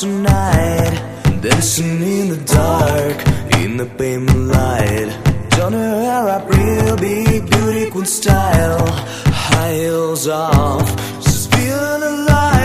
tonight. Dancing in the dark In the pale light. Done her hair up real big Beauty queen style. High heels off She's feeling alive.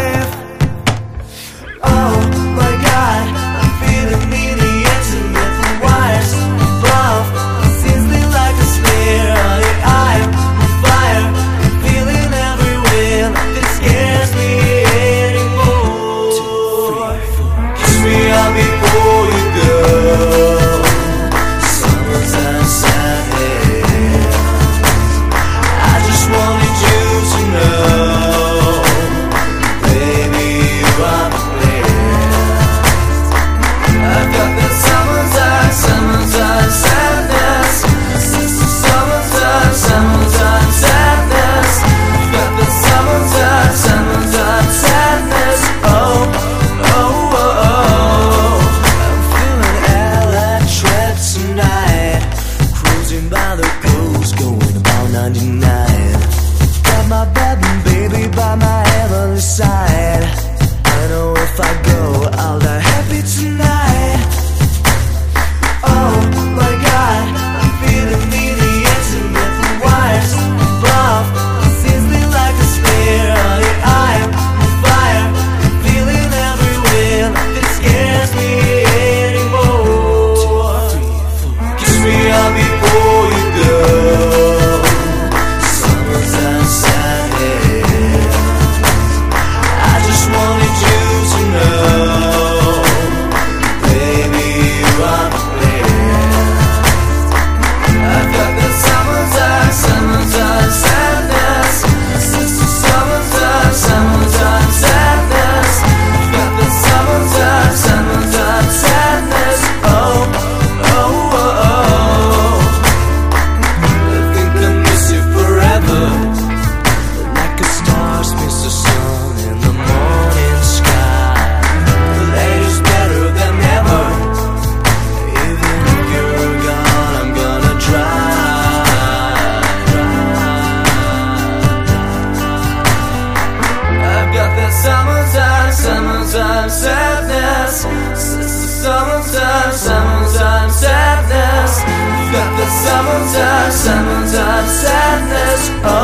Summertime sadness.